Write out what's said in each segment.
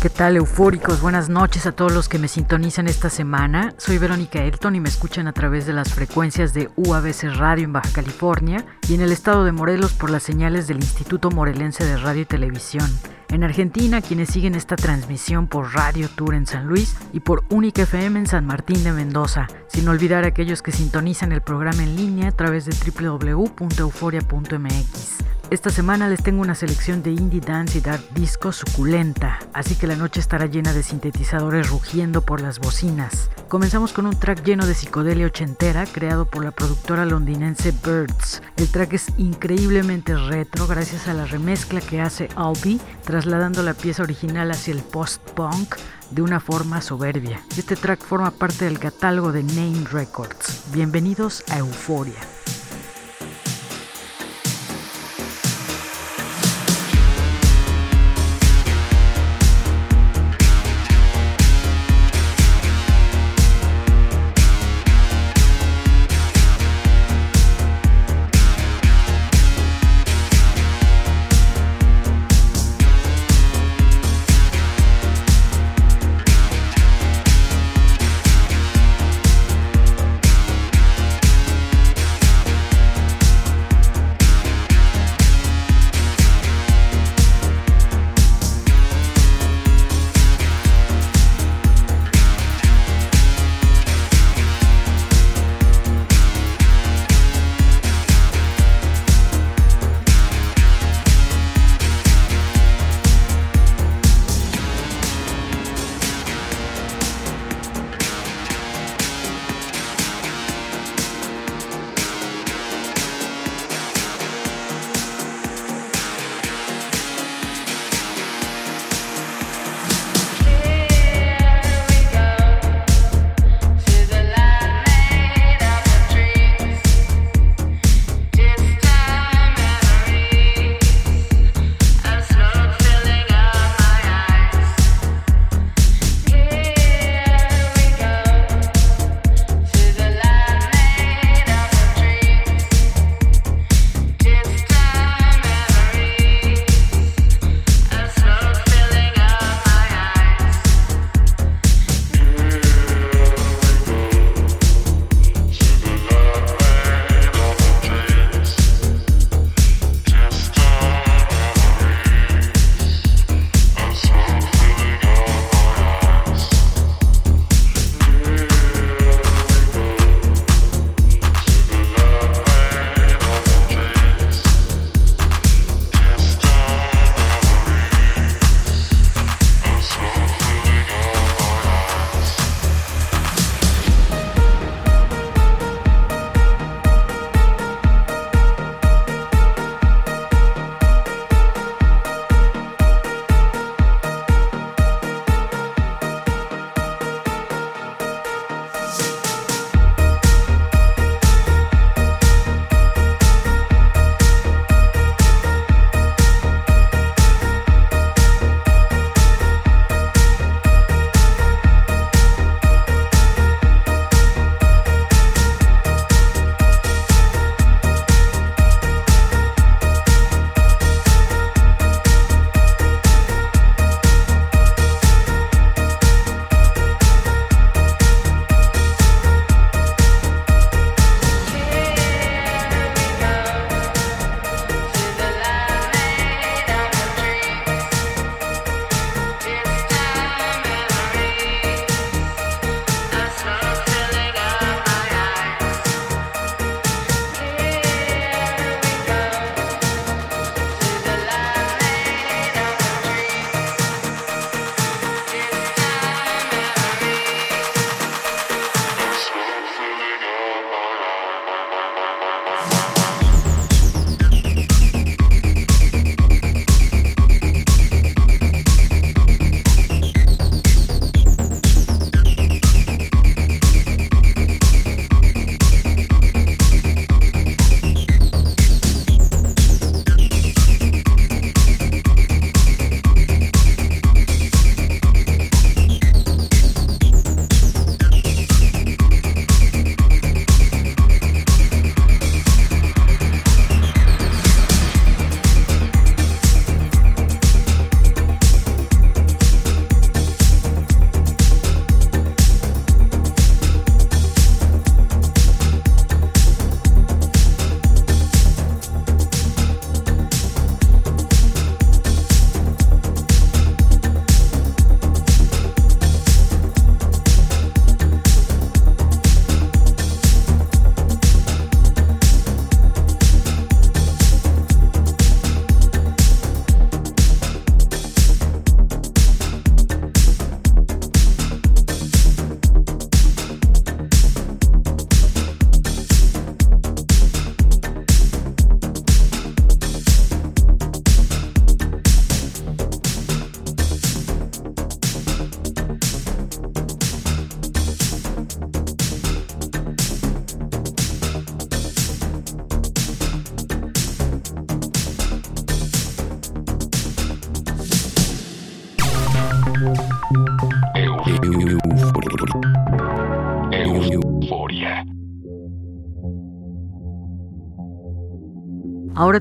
¿Qué tal, eufóricos? Buenas noches a todos los que me sintonizan esta semana. Soy Verónica Elton y me escuchan a través de las frecuencias de UABC Radio en Baja California y en el estado de Morelos por las señales del Instituto Morelense de Radio y Televisión. En Argentina, quienes siguen esta transmisión por Radio Tour en San Luis y por Única FM en San Martín de Mendoza, sin olvidar a aquellos que sintonizan el programa en línea a través de www.euforia.mx. Esta semana les tengo una selección de indie dance y dark disco suculenta, así que la noche estará llena de sintetizadores rugiendo por las bocinas. Comenzamos con un track lleno de psicodelia ochentera creado por la productora londinense Birds. El track es increíblemente retro gracias a la remezcla que hace Albi, trasladando la pieza original hacia el post-punk de una forma soberbia. Este track forma parte del catálogo de Name Records. Bienvenidos a Euforia.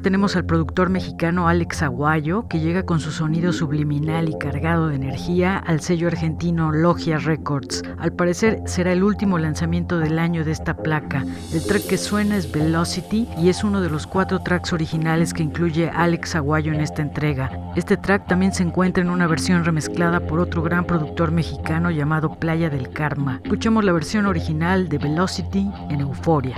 Tenemos al productor mexicano Alex Aguayo, que llega con su sonido subliminal y cargado de energía al sello argentino Logia Records. Al parecer será el último lanzamiento del año de esta placa. El track que suena es Velocity y es uno de los cuatro tracks originales que incluye Alex Aguayo en esta entrega. Este track también se encuentra en una versión remezclada por otro gran productor mexicano llamado Playa del Karma. Escuchemos la versión original de Velocity en Euforia.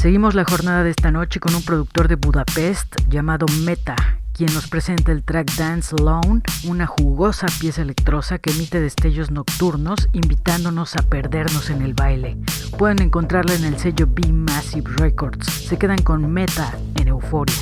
Seguimos la jornada de esta noche con un productor de Budapest llamado Meta, quien nos presenta el track Dance Alone, una jugosa pieza electrosa que emite destellos nocturnos, invitándonos a perdernos en el baile. Pueden encontrarla en el sello B Massive Records. Se quedan con Meta en Euforia.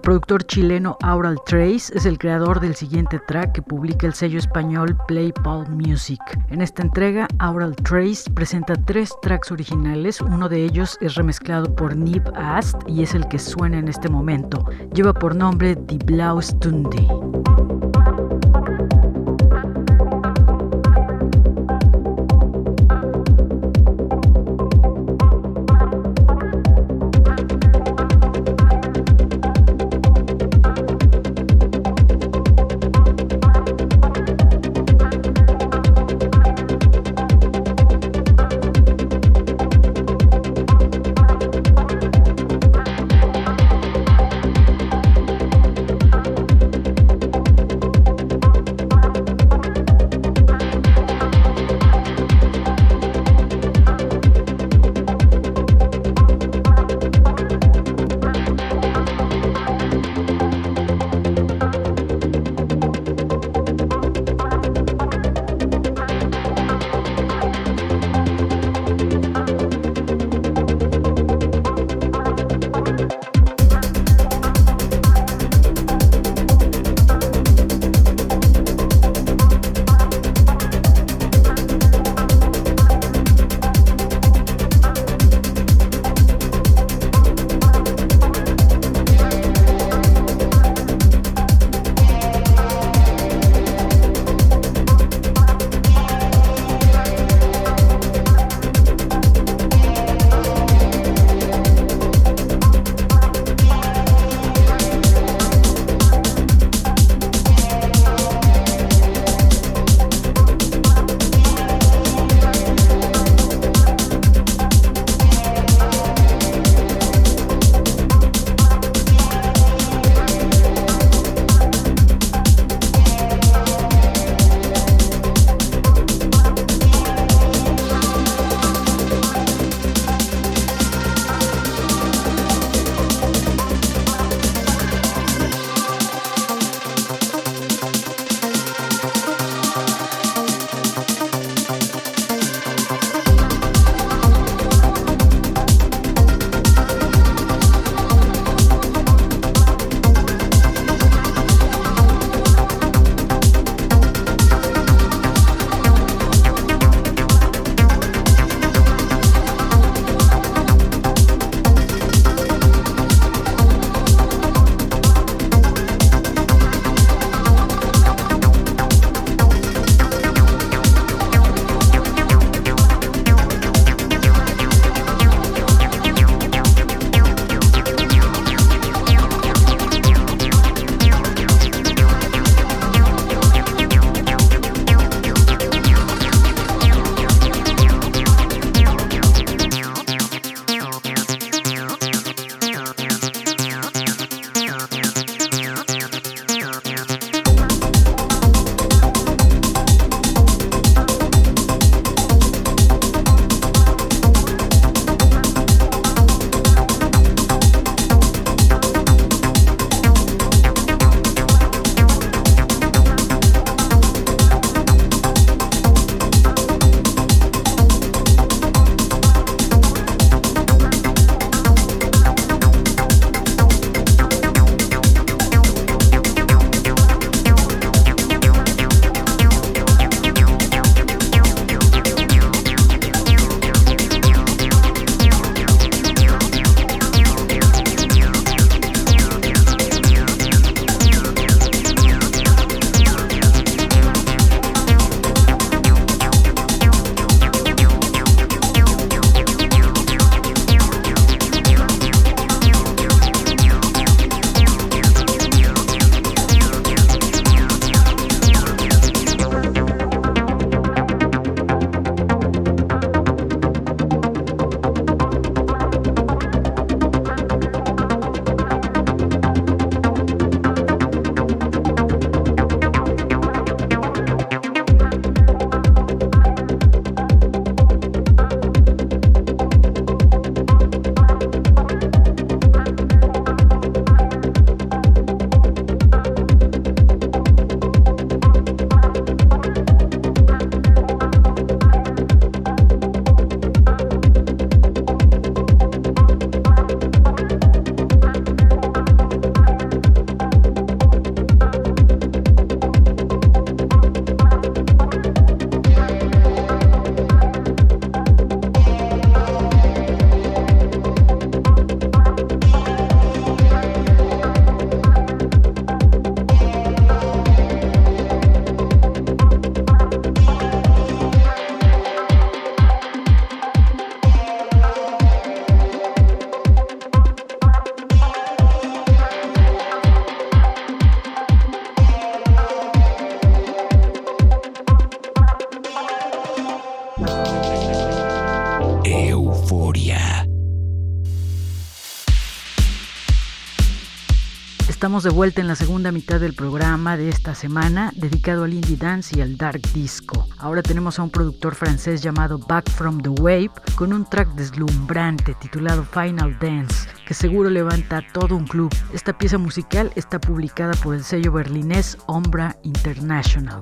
El productor chileno Aural Trace es el creador del siguiente track que publica el sello español Play Music. En esta entrega, Aural Trace presenta tres tracks originales, uno de ellos es remezclado por Nib Ast y es el que suena en este momento. Lleva por nombre Die Blau Estamos de vuelta en la segunda mitad del programa de esta semana dedicado al indie dance y al dark disco. Ahora tenemos a un productor francés llamado Back from the Wave con un track deslumbrante titulado Final Dance que seguro levanta todo un club. Esta pieza musical está publicada por el sello berlinés Ombra International.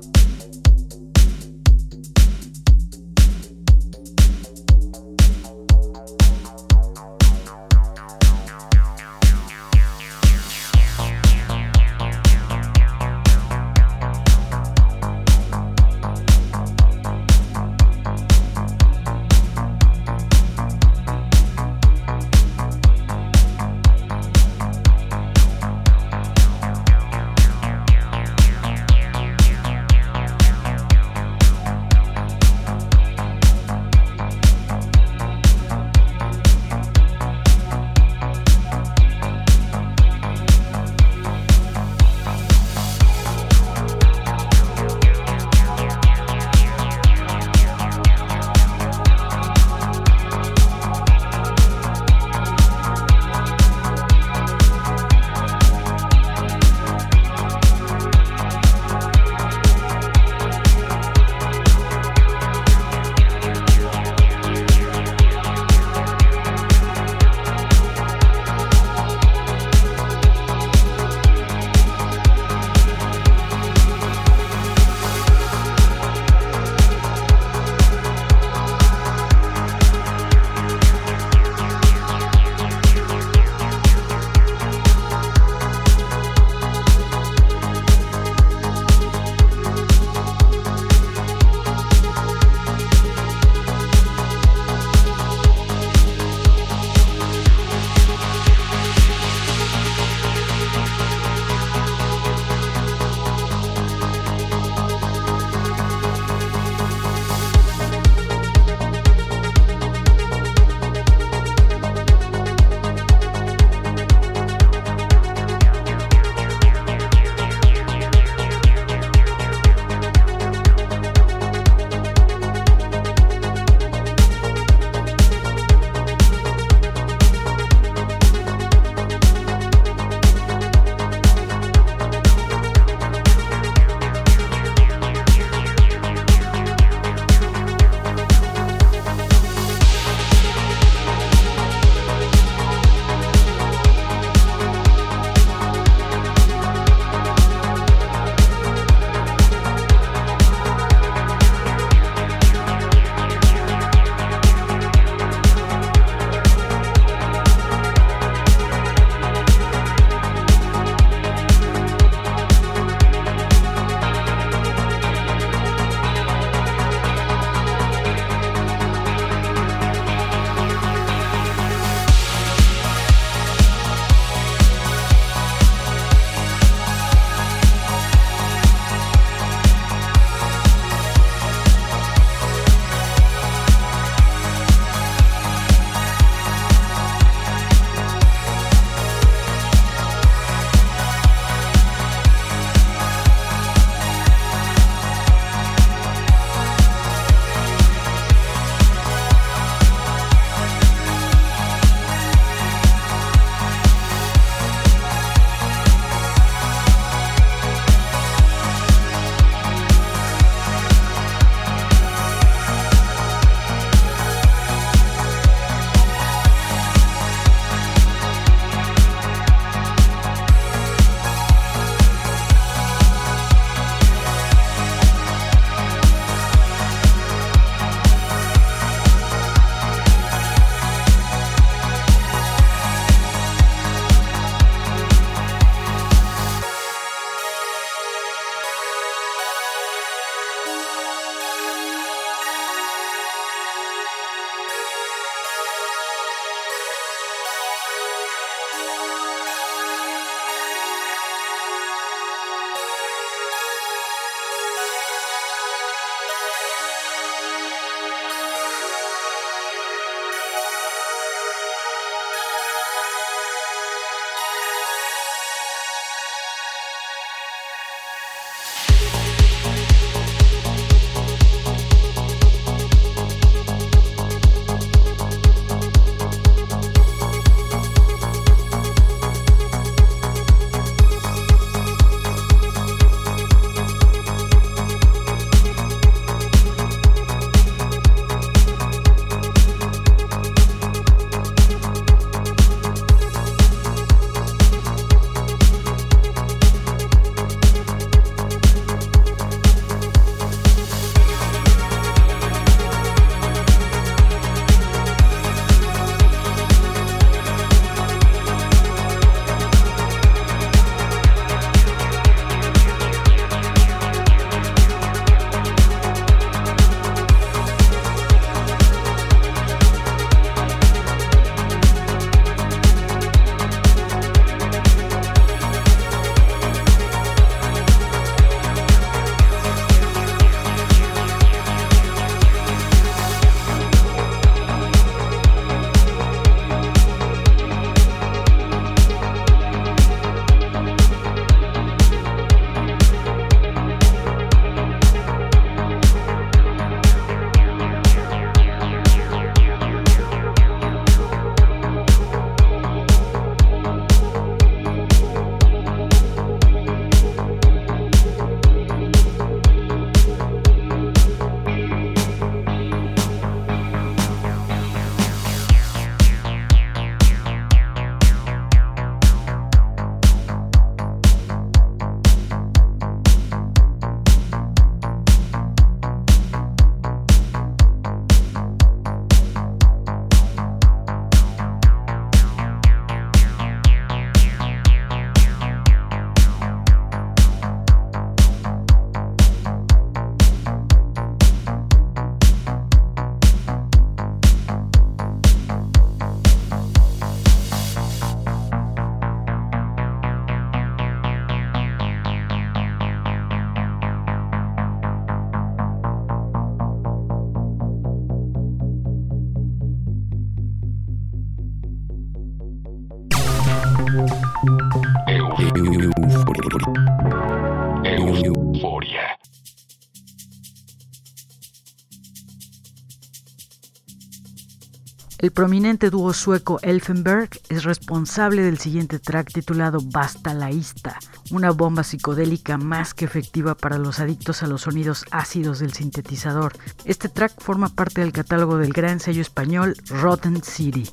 Prominente dúo sueco Elfenberg es responsable del siguiente track titulado Basta la Ista, una bomba psicodélica más que efectiva para los adictos a los sonidos ácidos del sintetizador. Este track forma parte del catálogo del gran sello español Rotten City.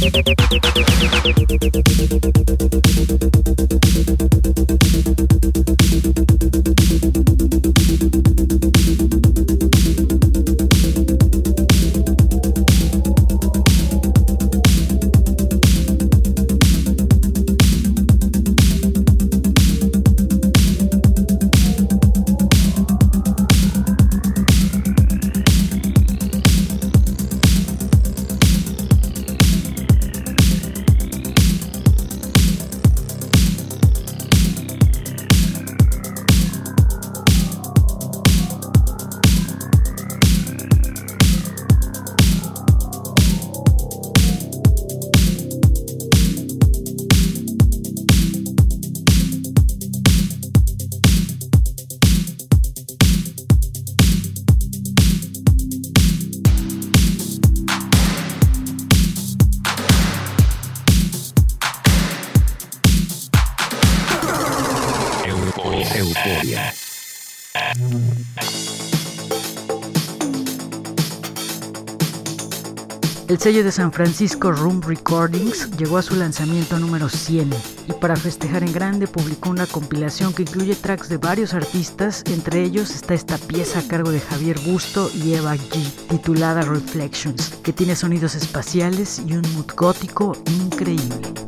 ピピピピピピピピピピピピ sello de San Francisco Room Recordings llegó a su lanzamiento número 100 y para festejar en grande publicó una compilación que incluye tracks de varios artistas, entre ellos está esta pieza a cargo de Javier Busto y Eva G, titulada Reflections, que tiene sonidos espaciales y un mood gótico increíble.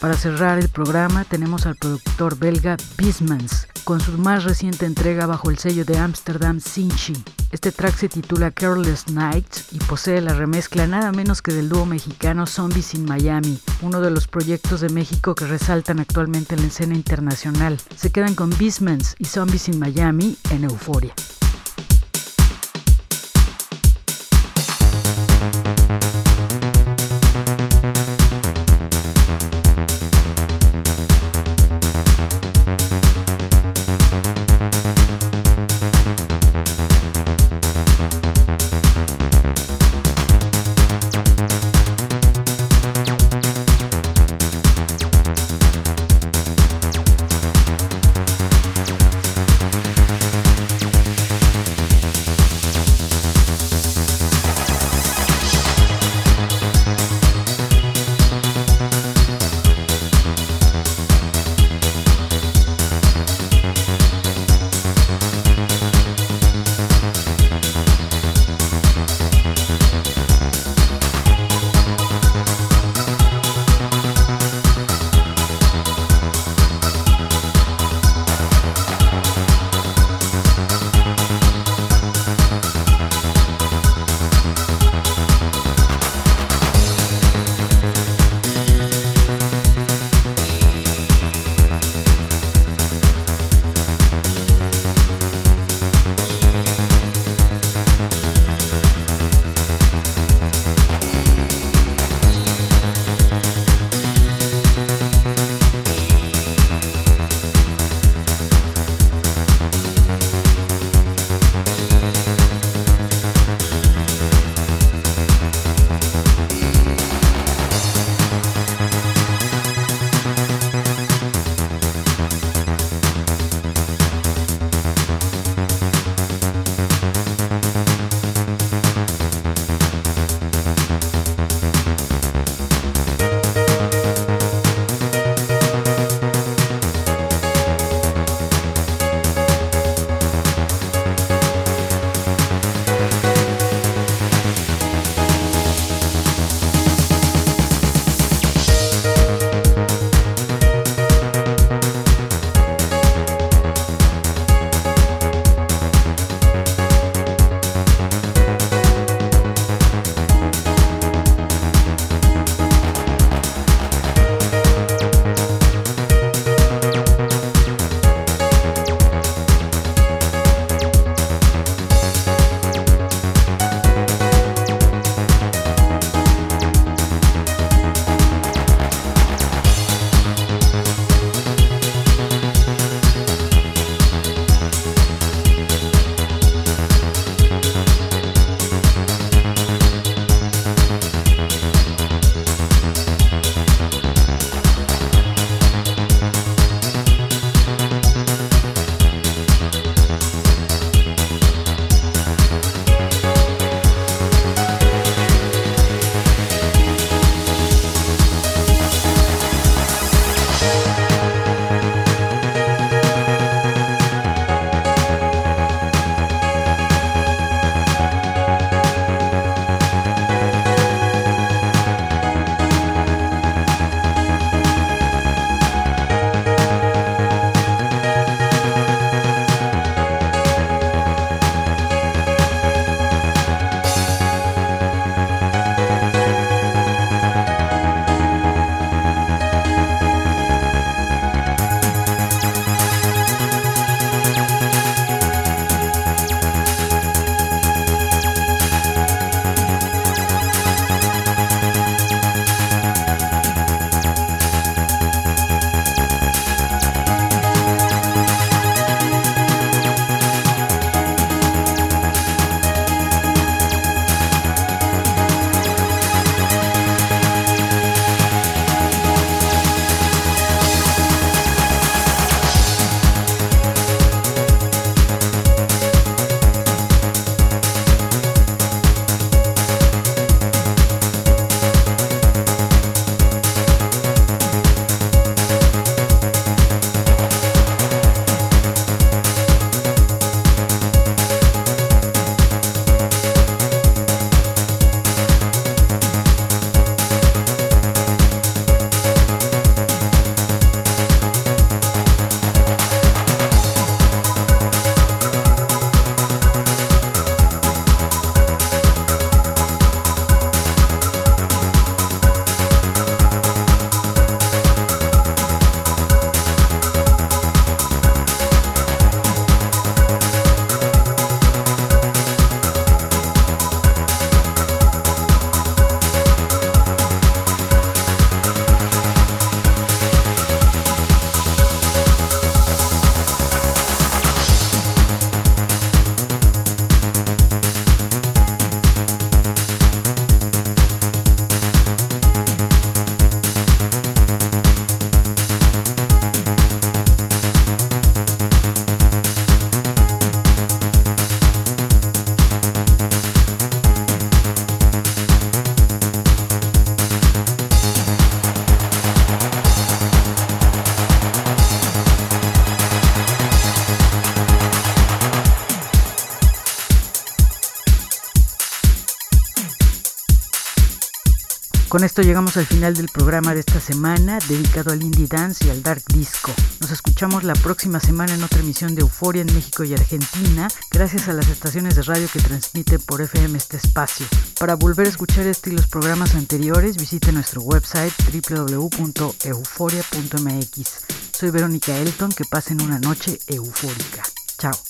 Para cerrar el programa tenemos al productor belga Bismans con su más reciente entrega bajo el sello de Amsterdam Sinchi. Este track se titula Careless Nights y posee la remezcla nada menos que del dúo mexicano Zombies in Miami, uno de los proyectos de México que resaltan actualmente en la escena internacional. Se quedan con Bismans y Zombies in Miami en Euforia. Con esto llegamos al final del programa de esta semana dedicado al indie dance y al dark disco. Nos escuchamos la próxima semana en otra emisión de Euforia en México y Argentina, gracias a las estaciones de radio que transmiten por FM este espacio. Para volver a escuchar este y los programas anteriores, visite nuestro website www.euforia.mx. Soy Verónica Elton, que pasen una noche eufórica. Chao.